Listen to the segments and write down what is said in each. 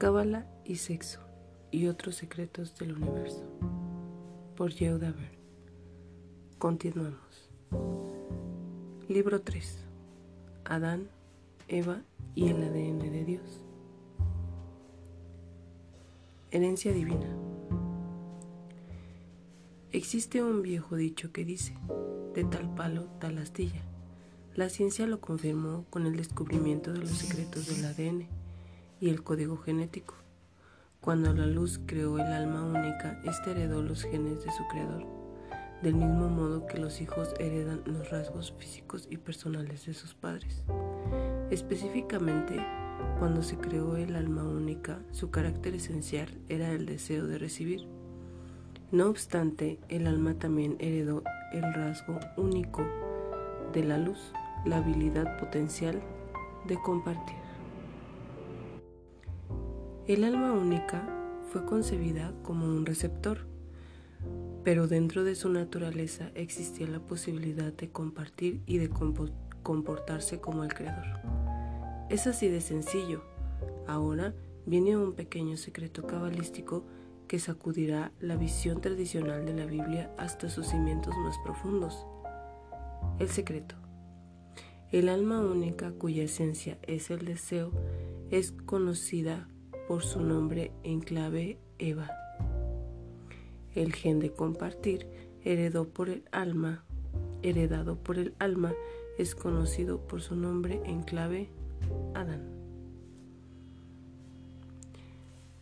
Cábala y sexo y otros secretos del universo. Por Yehuda Ver. Continuamos. Libro 3. Adán, Eva y el ADN de Dios. Herencia divina. Existe un viejo dicho que dice, de tal palo, tal astilla. La ciencia lo confirmó con el descubrimiento de los secretos del ADN y el código genético. Cuando la luz creó el alma única, éste heredó los genes de su creador, del mismo modo que los hijos heredan los rasgos físicos y personales de sus padres. Específicamente, cuando se creó el alma única, su carácter esencial era el deseo de recibir. No obstante, el alma también heredó el rasgo único de la luz, la habilidad potencial de compartir. El alma única fue concebida como un receptor, pero dentro de su naturaleza existía la posibilidad de compartir y de comportarse como el creador. Es así de sencillo. Ahora viene un pequeño secreto cabalístico que sacudirá la visión tradicional de la Biblia hasta sus cimientos más profundos. El secreto. El alma única cuya esencia es el deseo es conocida por su nombre en clave Eva. El gen de compartir, heredado por el alma, heredado por el alma, es conocido por su nombre en clave Adán.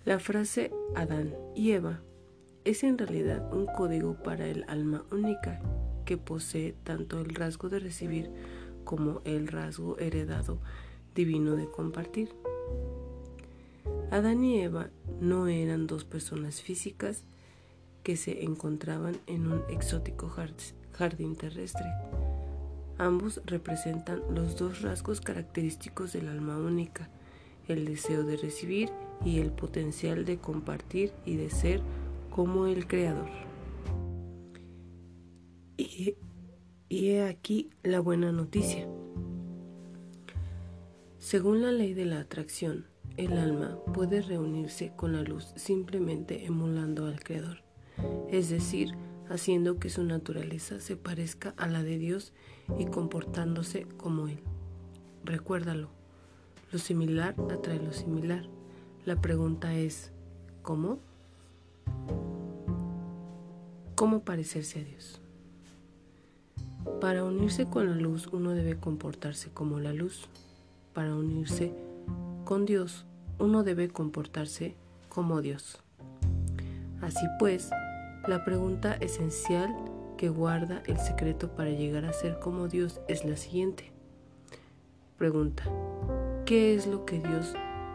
La frase Adán y Eva es en realidad un código para el alma única que posee tanto el rasgo de recibir como el rasgo heredado divino de compartir. Adán y Eva no eran dos personas físicas que se encontraban en un exótico jardín terrestre. Ambos representan los dos rasgos característicos del alma única, el deseo de recibir y el potencial de compartir y de ser como el Creador. Y, y he aquí la buena noticia. Según la ley de la atracción, el alma puede reunirse con la luz simplemente emulando al Creador, es decir, haciendo que su naturaleza se parezca a la de Dios y comportándose como Él. Recuérdalo, lo similar atrae lo similar. La pregunta es, ¿cómo? ¿Cómo parecerse a Dios? Para unirse con la luz uno debe comportarse como la luz. Para unirse con Dios uno debe comportarse como Dios. Así pues, la pregunta esencial que guarda el secreto para llegar a ser como Dios es la siguiente. Pregunta, ¿qué es lo que Dios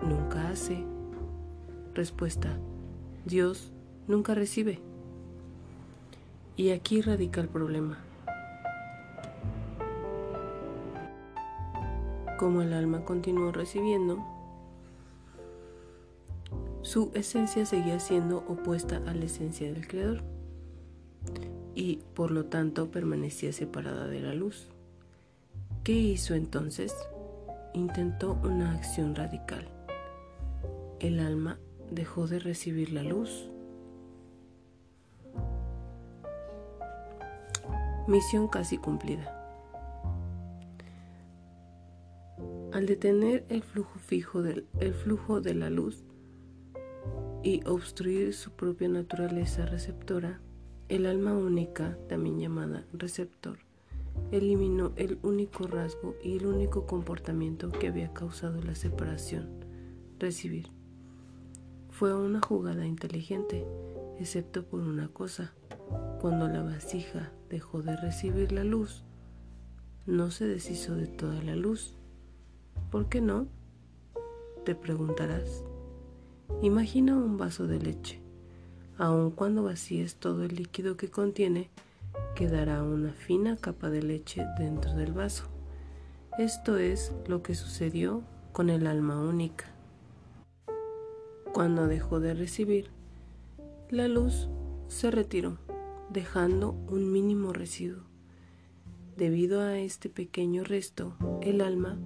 nunca hace? Respuesta, Dios nunca recibe. Y aquí radica el problema. Como el alma continuó recibiendo, su esencia seguía siendo opuesta a la esencia del Creador y por lo tanto permanecía separada de la luz. ¿Qué hizo entonces? Intentó una acción radical. El alma dejó de recibir la luz. Misión casi cumplida. Al detener el flujo fijo del el flujo de la luz, y obstruir su propia naturaleza receptora, el alma única, también llamada receptor, eliminó el único rasgo y el único comportamiento que había causado la separación, recibir. Fue una jugada inteligente, excepto por una cosa. Cuando la vasija dejó de recibir la luz, no se deshizo de toda la luz. ¿Por qué no? Te preguntarás. Imagina un vaso de leche. Aun cuando vacíes todo el líquido que contiene, quedará una fina capa de leche dentro del vaso. Esto es lo que sucedió con el alma única. Cuando dejó de recibir, la luz se retiró, dejando un mínimo residuo. Debido a este pequeño resto, el alma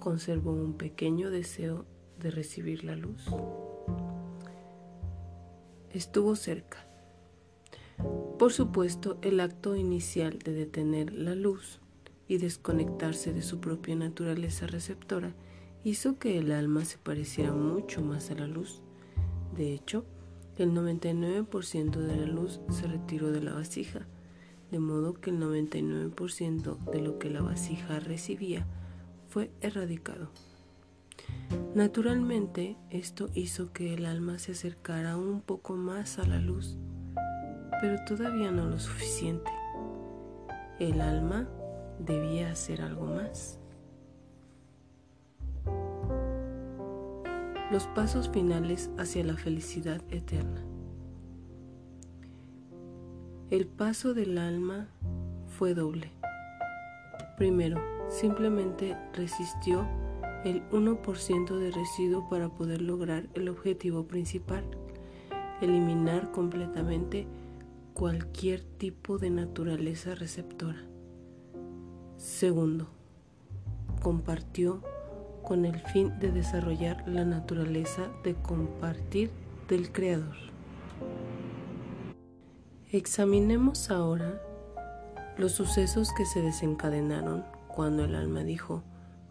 conservó un pequeño deseo de recibir la luz. Estuvo cerca. Por supuesto, el acto inicial de detener la luz y desconectarse de su propia naturaleza receptora hizo que el alma se pareciera mucho más a la luz. De hecho, el 99% de la luz se retiró de la vasija, de modo que el 99% de lo que la vasija recibía fue erradicado. Naturalmente, esto hizo que el alma se acercara un poco más a la luz, pero todavía no lo suficiente. El alma debía hacer algo más. Los pasos finales hacia la felicidad eterna. El paso del alma fue doble. Primero, simplemente resistió el 1% de residuo para poder lograr el objetivo principal, eliminar completamente cualquier tipo de naturaleza receptora. Segundo, compartió con el fin de desarrollar la naturaleza de compartir del Creador. Examinemos ahora los sucesos que se desencadenaron cuando el alma dijo,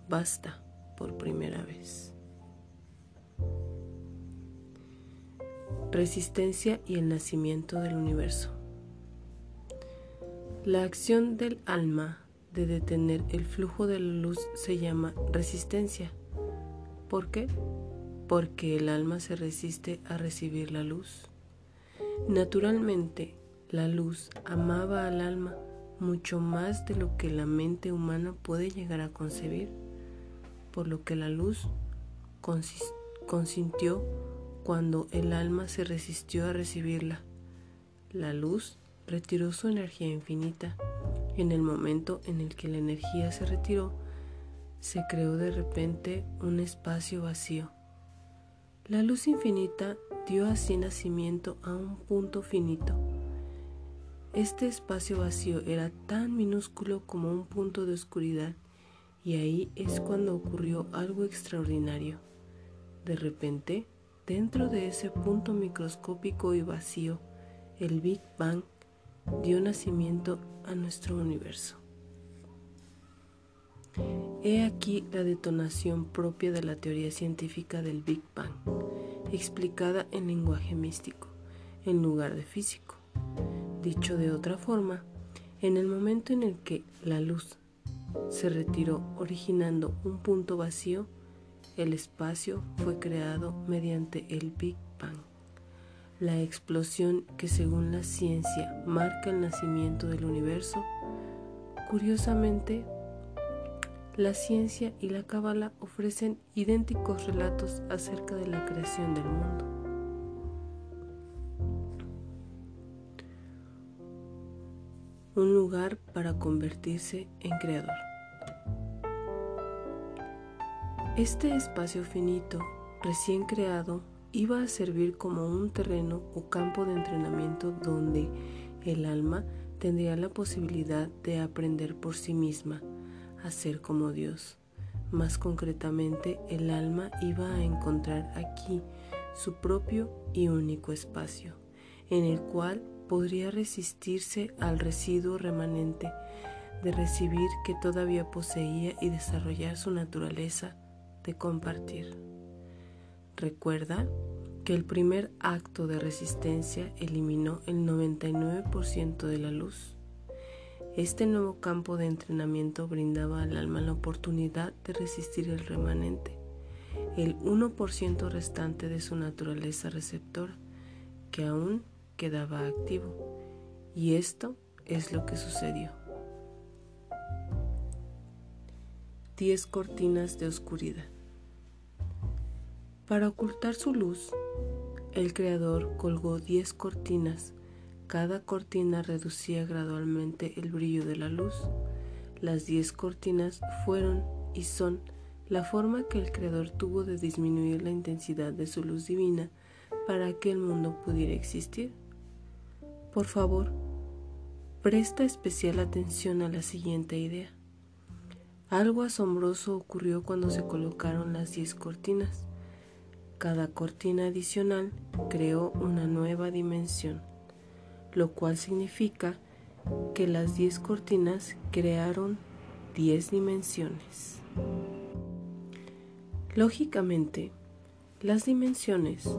basta por primera vez. Resistencia y el nacimiento del universo. La acción del alma de detener el flujo de la luz se llama resistencia. ¿Por qué? Porque el alma se resiste a recibir la luz. Naturalmente, la luz amaba al alma mucho más de lo que la mente humana puede llegar a concebir, por lo que la luz consintió cuando el alma se resistió a recibirla. La luz retiró su energía infinita en el momento en el que la energía se retiró, se creó de repente un espacio vacío. La luz infinita dio así nacimiento a un punto finito. Este espacio vacío era tan minúsculo como un punto de oscuridad y ahí es cuando ocurrió algo extraordinario. De repente, dentro de ese punto microscópico y vacío, el Big Bang dio nacimiento a nuestro universo. He aquí la detonación propia de la teoría científica del Big Bang, explicada en lenguaje místico, en lugar de físico. Dicho de otra forma, en el momento en el que la luz se retiró originando un punto vacío, el espacio fue creado mediante el Big Bang. La explosión que según la ciencia marca el nacimiento del universo, curiosamente, la ciencia y la cábala ofrecen idénticos relatos acerca de la creación del mundo. Un lugar para convertirse en creador. Este espacio finito, recién creado, iba a servir como un terreno o campo de entrenamiento donde el alma tendría la posibilidad de aprender por sí misma a ser como Dios. Más concretamente, el alma iba a encontrar aquí su propio y único espacio, en el cual podría resistirse al residuo remanente de recibir que todavía poseía y desarrollar su naturaleza de compartir. Recuerda que el primer acto de resistencia eliminó el 99% de la luz. Este nuevo campo de entrenamiento brindaba al alma la oportunidad de resistir el remanente, el 1% restante de su naturaleza receptora, que aún quedaba activo. Y esto es lo que sucedió. 10 cortinas de oscuridad. Para ocultar su luz, el creador colgó diez cortinas. Cada cortina reducía gradualmente el brillo de la luz. Las diez cortinas fueron y son la forma que el creador tuvo de disminuir la intensidad de su luz divina para que el mundo pudiera existir. Por favor, presta especial atención a la siguiente idea. Algo asombroso ocurrió cuando se colocaron las diez cortinas. Cada cortina adicional creó una nueva dimensión, lo cual significa que las 10 cortinas crearon 10 dimensiones. Lógicamente, las dimensiones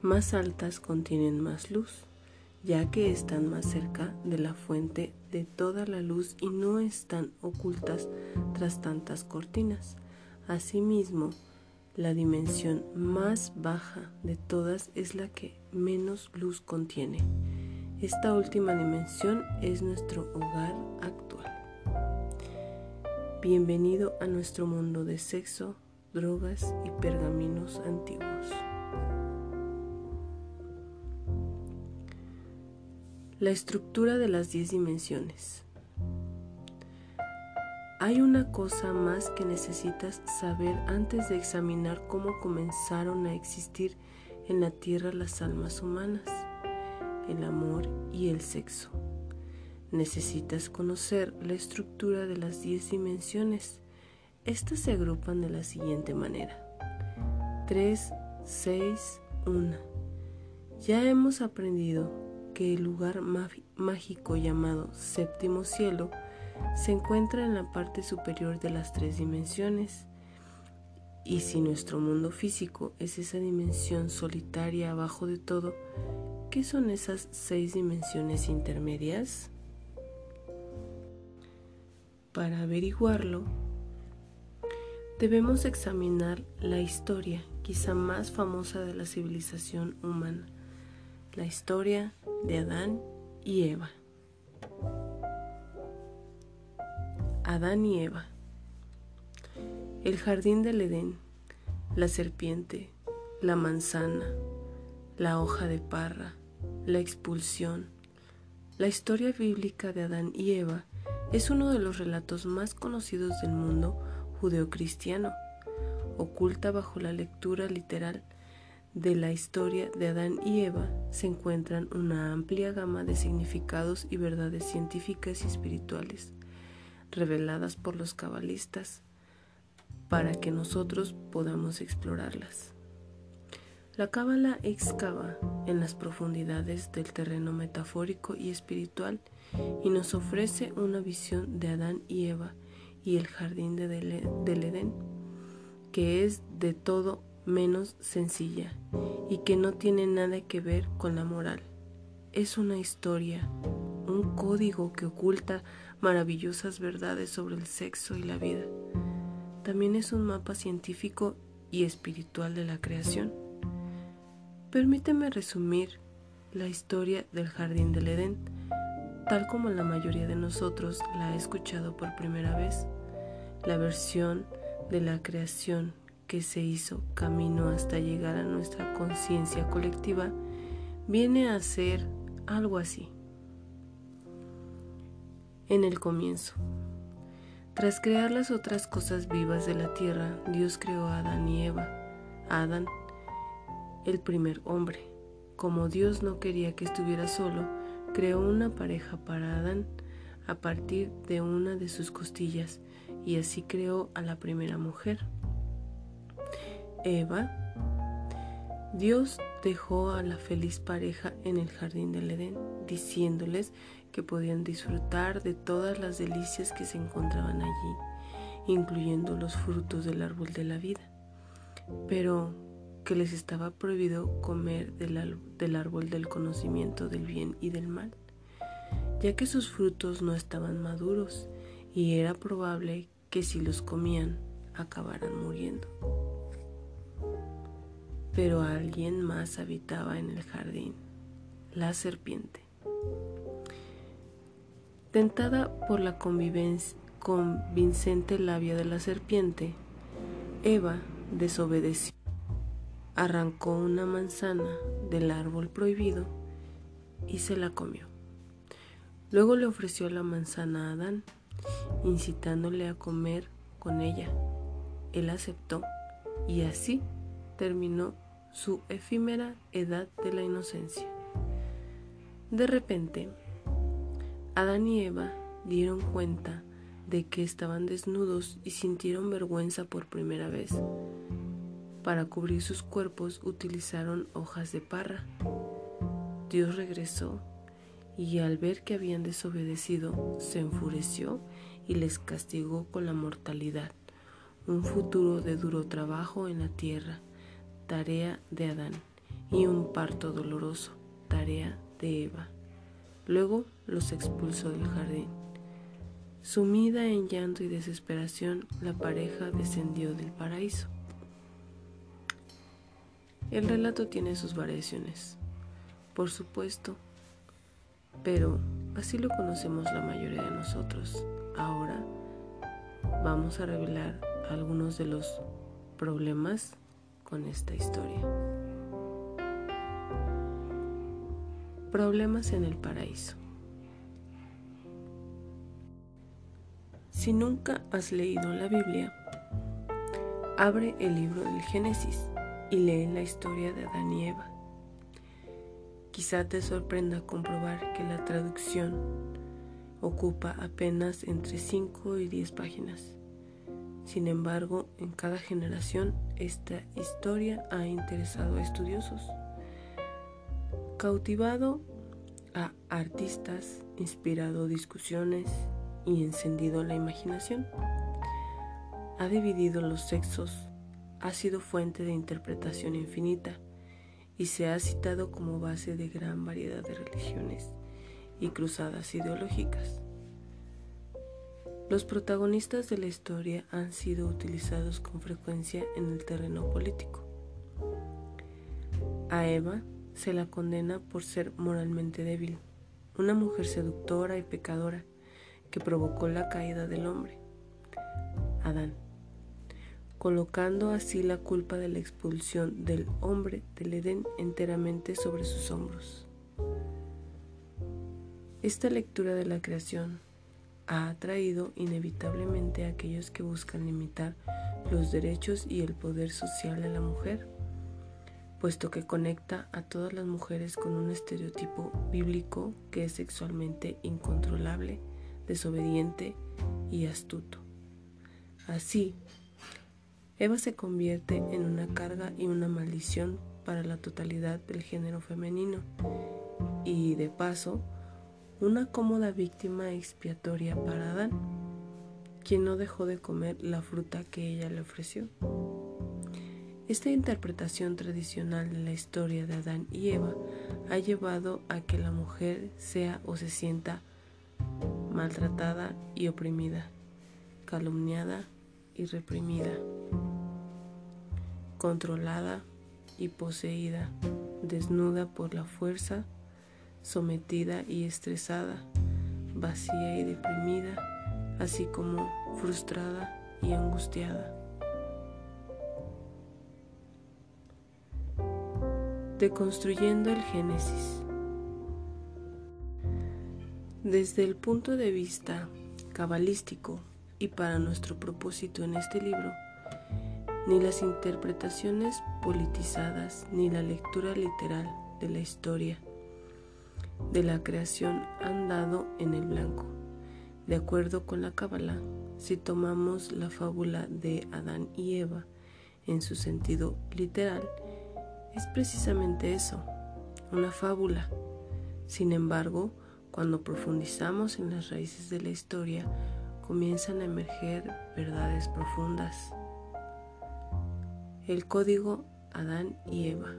más altas contienen más luz, ya que están más cerca de la fuente de toda la luz y no están ocultas tras tantas cortinas. Asimismo, la dimensión más baja de todas es la que menos luz contiene. Esta última dimensión es nuestro hogar actual. Bienvenido a nuestro mundo de sexo, drogas y pergaminos antiguos. La estructura de las 10 dimensiones. Hay una cosa más que necesitas saber antes de examinar cómo comenzaron a existir en la Tierra las almas humanas, el amor y el sexo. Necesitas conocer la estructura de las 10 dimensiones. Estas se agrupan de la siguiente manera. 3, 6, 1. Ya hemos aprendido que el lugar mágico llamado séptimo cielo se encuentra en la parte superior de las tres dimensiones. Y si nuestro mundo físico es esa dimensión solitaria abajo de todo, ¿qué son esas seis dimensiones intermedias? Para averiguarlo, debemos examinar la historia quizá más famosa de la civilización humana, la historia de Adán y Eva. Adán y Eva. El jardín del Edén, la serpiente, la manzana, la hoja de parra, la expulsión. La historia bíblica de Adán y Eva es uno de los relatos más conocidos del mundo judeocristiano, oculta bajo la lectura literal de la historia de Adán y Eva se encuentran una amplia gama de significados y verdades científicas y espirituales reveladas por los cabalistas para que nosotros podamos explorarlas. La cábala excava en las profundidades del terreno metafórico y espiritual y nos ofrece una visión de Adán y Eva y el jardín de del Edén, que es de todo menos sencilla y que no tiene nada que ver con la moral. Es una historia, un código que oculta maravillosas verdades sobre el sexo y la vida. También es un mapa científico y espiritual de la creación. Permíteme resumir la historia del jardín del Edén, tal como la mayoría de nosotros la ha escuchado por primera vez. La versión de la creación que se hizo camino hasta llegar a nuestra conciencia colectiva viene a ser algo así. En el comienzo, tras crear las otras cosas vivas de la tierra, Dios creó a Adán y Eva. Adán, el primer hombre. Como Dios no quería que estuviera solo, creó una pareja para Adán a partir de una de sus costillas y así creó a la primera mujer. Eva, Dios dejó a la feliz pareja en el jardín del Edén, diciéndoles que podían disfrutar de todas las delicias que se encontraban allí, incluyendo los frutos del árbol de la vida, pero que les estaba prohibido comer del, árbol del conocimiento del bien y del mal, ya que sus frutos no estaban maduros y era probable que si los comían acabaran muriendo pero alguien más habitaba en el jardín, la serpiente. Tentada por la convincente labia de la serpiente, Eva desobedeció. Arrancó una manzana del árbol prohibido y se la comió. Luego le ofreció la manzana a Adán, incitándole a comer con ella. Él aceptó y así terminó su efímera edad de la inocencia. De repente, Adán y Eva dieron cuenta de que estaban desnudos y sintieron vergüenza por primera vez. Para cubrir sus cuerpos utilizaron hojas de parra. Dios regresó y al ver que habían desobedecido, se enfureció y les castigó con la mortalidad, un futuro de duro trabajo en la tierra, tarea de Adán, y un parto doloroso, tarea de Eva. Luego los expulsó del jardín. Sumida en llanto y desesperación, la pareja descendió del paraíso. El relato tiene sus variaciones, por supuesto, pero así lo conocemos la mayoría de nosotros. Ahora vamos a revelar algunos de los problemas con esta historia. Problemas en el paraíso. Si nunca has leído la Biblia, abre el libro del Génesis y lee la historia de Adán y Eva. Quizá te sorprenda comprobar que la traducción ocupa apenas entre 5 y 10 páginas. Sin embargo, en cada generación esta historia ha interesado a estudiosos cautivado a artistas, inspirado discusiones y encendido la imaginación. Ha dividido los sexos, ha sido fuente de interpretación infinita y se ha citado como base de gran variedad de religiones y cruzadas ideológicas. Los protagonistas de la historia han sido utilizados con frecuencia en el terreno político. A Eva se la condena por ser moralmente débil, una mujer seductora y pecadora que provocó la caída del hombre, Adán, colocando así la culpa de la expulsión del hombre del Edén enteramente sobre sus hombros. Esta lectura de la creación ha atraído inevitablemente a aquellos que buscan limitar los derechos y el poder social de la mujer puesto que conecta a todas las mujeres con un estereotipo bíblico que es sexualmente incontrolable, desobediente y astuto. Así, Eva se convierte en una carga y una maldición para la totalidad del género femenino y, de paso, una cómoda víctima expiatoria para Adán, quien no dejó de comer la fruta que ella le ofreció. Esta interpretación tradicional de la historia de Adán y Eva ha llevado a que la mujer sea o se sienta maltratada y oprimida, calumniada y reprimida, controlada y poseída, desnuda por la fuerza, sometida y estresada, vacía y deprimida, así como frustrada y angustiada. Deconstruyendo el Génesis. Desde el punto de vista cabalístico y para nuestro propósito en este libro, ni las interpretaciones politizadas ni la lectura literal de la historia de la creación han dado en el blanco. De acuerdo con la Cábala, si tomamos la fábula de Adán y Eva en su sentido literal, es precisamente eso, una fábula. Sin embargo, cuando profundizamos en las raíces de la historia, comienzan a emerger verdades profundas. El código Adán y Eva.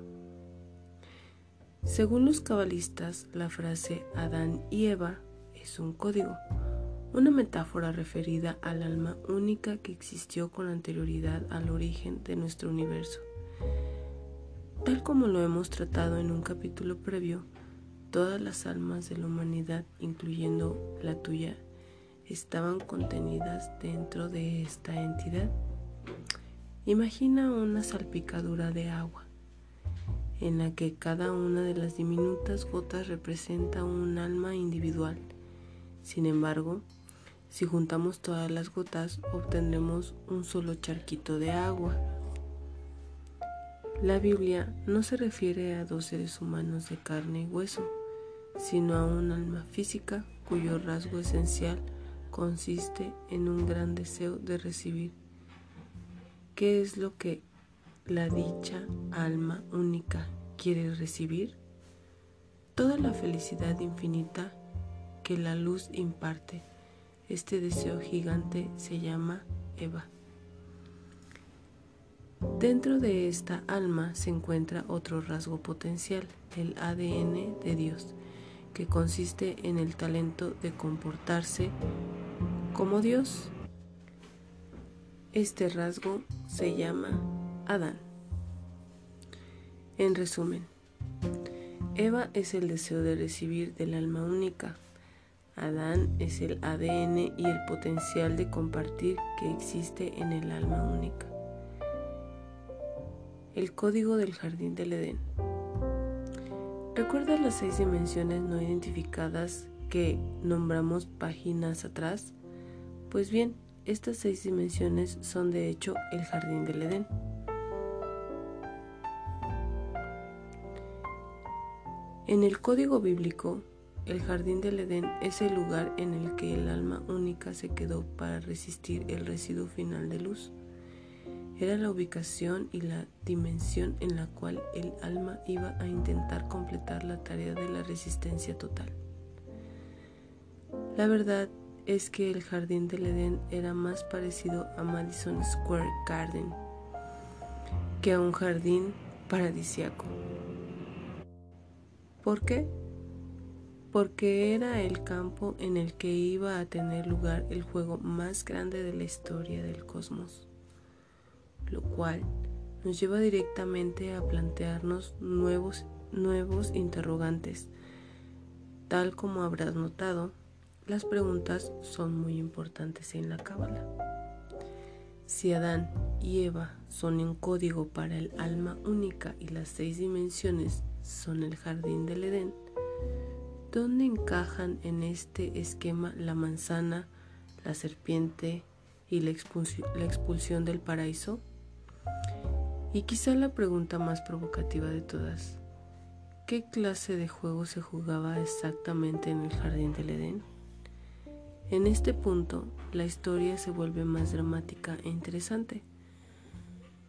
Según los cabalistas, la frase Adán y Eva es un código, una metáfora referida al alma única que existió con anterioridad al origen de nuestro universo. Tal como lo hemos tratado en un capítulo previo, todas las almas de la humanidad, incluyendo la tuya, estaban contenidas dentro de esta entidad. Imagina una salpicadura de agua, en la que cada una de las diminutas gotas representa un alma individual. Sin embargo, si juntamos todas las gotas, obtendremos un solo charquito de agua. La Biblia no se refiere a dos seres humanos de carne y hueso, sino a un alma física cuyo rasgo esencial consiste en un gran deseo de recibir. ¿Qué es lo que la dicha alma única quiere recibir? Toda la felicidad infinita que la luz imparte. Este deseo gigante se llama Eva. Dentro de esta alma se encuentra otro rasgo potencial, el ADN de Dios, que consiste en el talento de comportarse como Dios. Este rasgo se llama Adán. En resumen, Eva es el deseo de recibir del alma única. Adán es el ADN y el potencial de compartir que existe en el alma única. El código del jardín del Edén. ¿Recuerdas las seis dimensiones no identificadas que nombramos páginas atrás? Pues bien, estas seis dimensiones son de hecho el jardín del Edén. En el código bíblico, el jardín del Edén es el lugar en el que el alma única se quedó para resistir el residuo final de luz. Era la ubicación y la dimensión en la cual el alma iba a intentar completar la tarea de la resistencia total. La verdad es que el jardín del Edén era más parecido a Madison Square Garden que a un jardín paradisiaco. ¿Por qué? Porque era el campo en el que iba a tener lugar el juego más grande de la historia del cosmos, lo cual nos lleva directamente a plantearnos nuevos, nuevos interrogantes. Tal como habrás notado, las preguntas son muy importantes en la Cábala. Si Adán y Eva son un código para el alma única y las seis dimensiones son el jardín del Edén, ¿dónde encajan en este esquema la manzana, la serpiente y la expulsión del paraíso? Y quizá la pregunta más provocativa de todas, ¿qué clase de juego se jugaba exactamente en el jardín del Edén? En este punto, la historia se vuelve más dramática e interesante.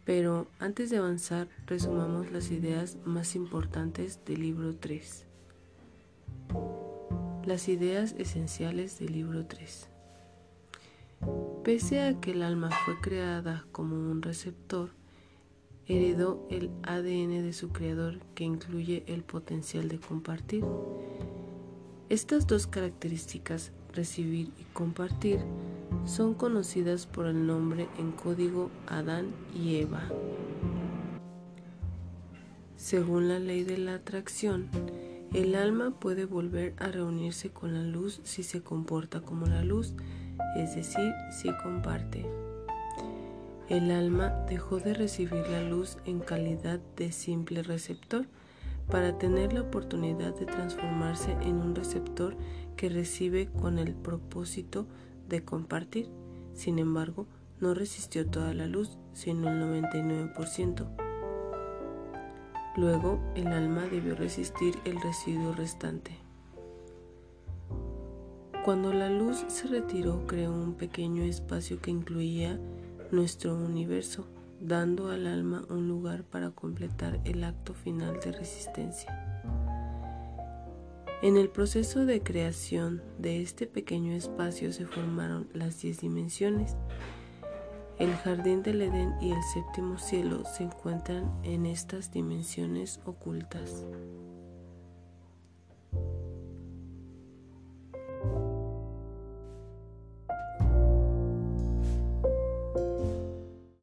Pero antes de avanzar, resumamos las ideas más importantes del libro 3. Las ideas esenciales del libro 3. Pese a que el alma fue creada como un receptor, heredó el ADN de su creador que incluye el potencial de compartir. Estas dos características recibir y compartir son conocidas por el nombre en código Adán y Eva. Según la ley de la atracción, el alma puede volver a reunirse con la luz si se comporta como la luz, es decir, si comparte. El alma dejó de recibir la luz en calidad de simple receptor para tener la oportunidad de transformarse en un receptor que recibe con el propósito de compartir. Sin embargo, no resistió toda la luz, sino el 99%. Luego, el alma debió resistir el residuo restante. Cuando la luz se retiró, creó un pequeño espacio que incluía nuestro universo, dando al alma un lugar para completar el acto final de resistencia. En el proceso de creación de este pequeño espacio se formaron las diez dimensiones. El jardín del Edén y el séptimo cielo se encuentran en estas dimensiones ocultas.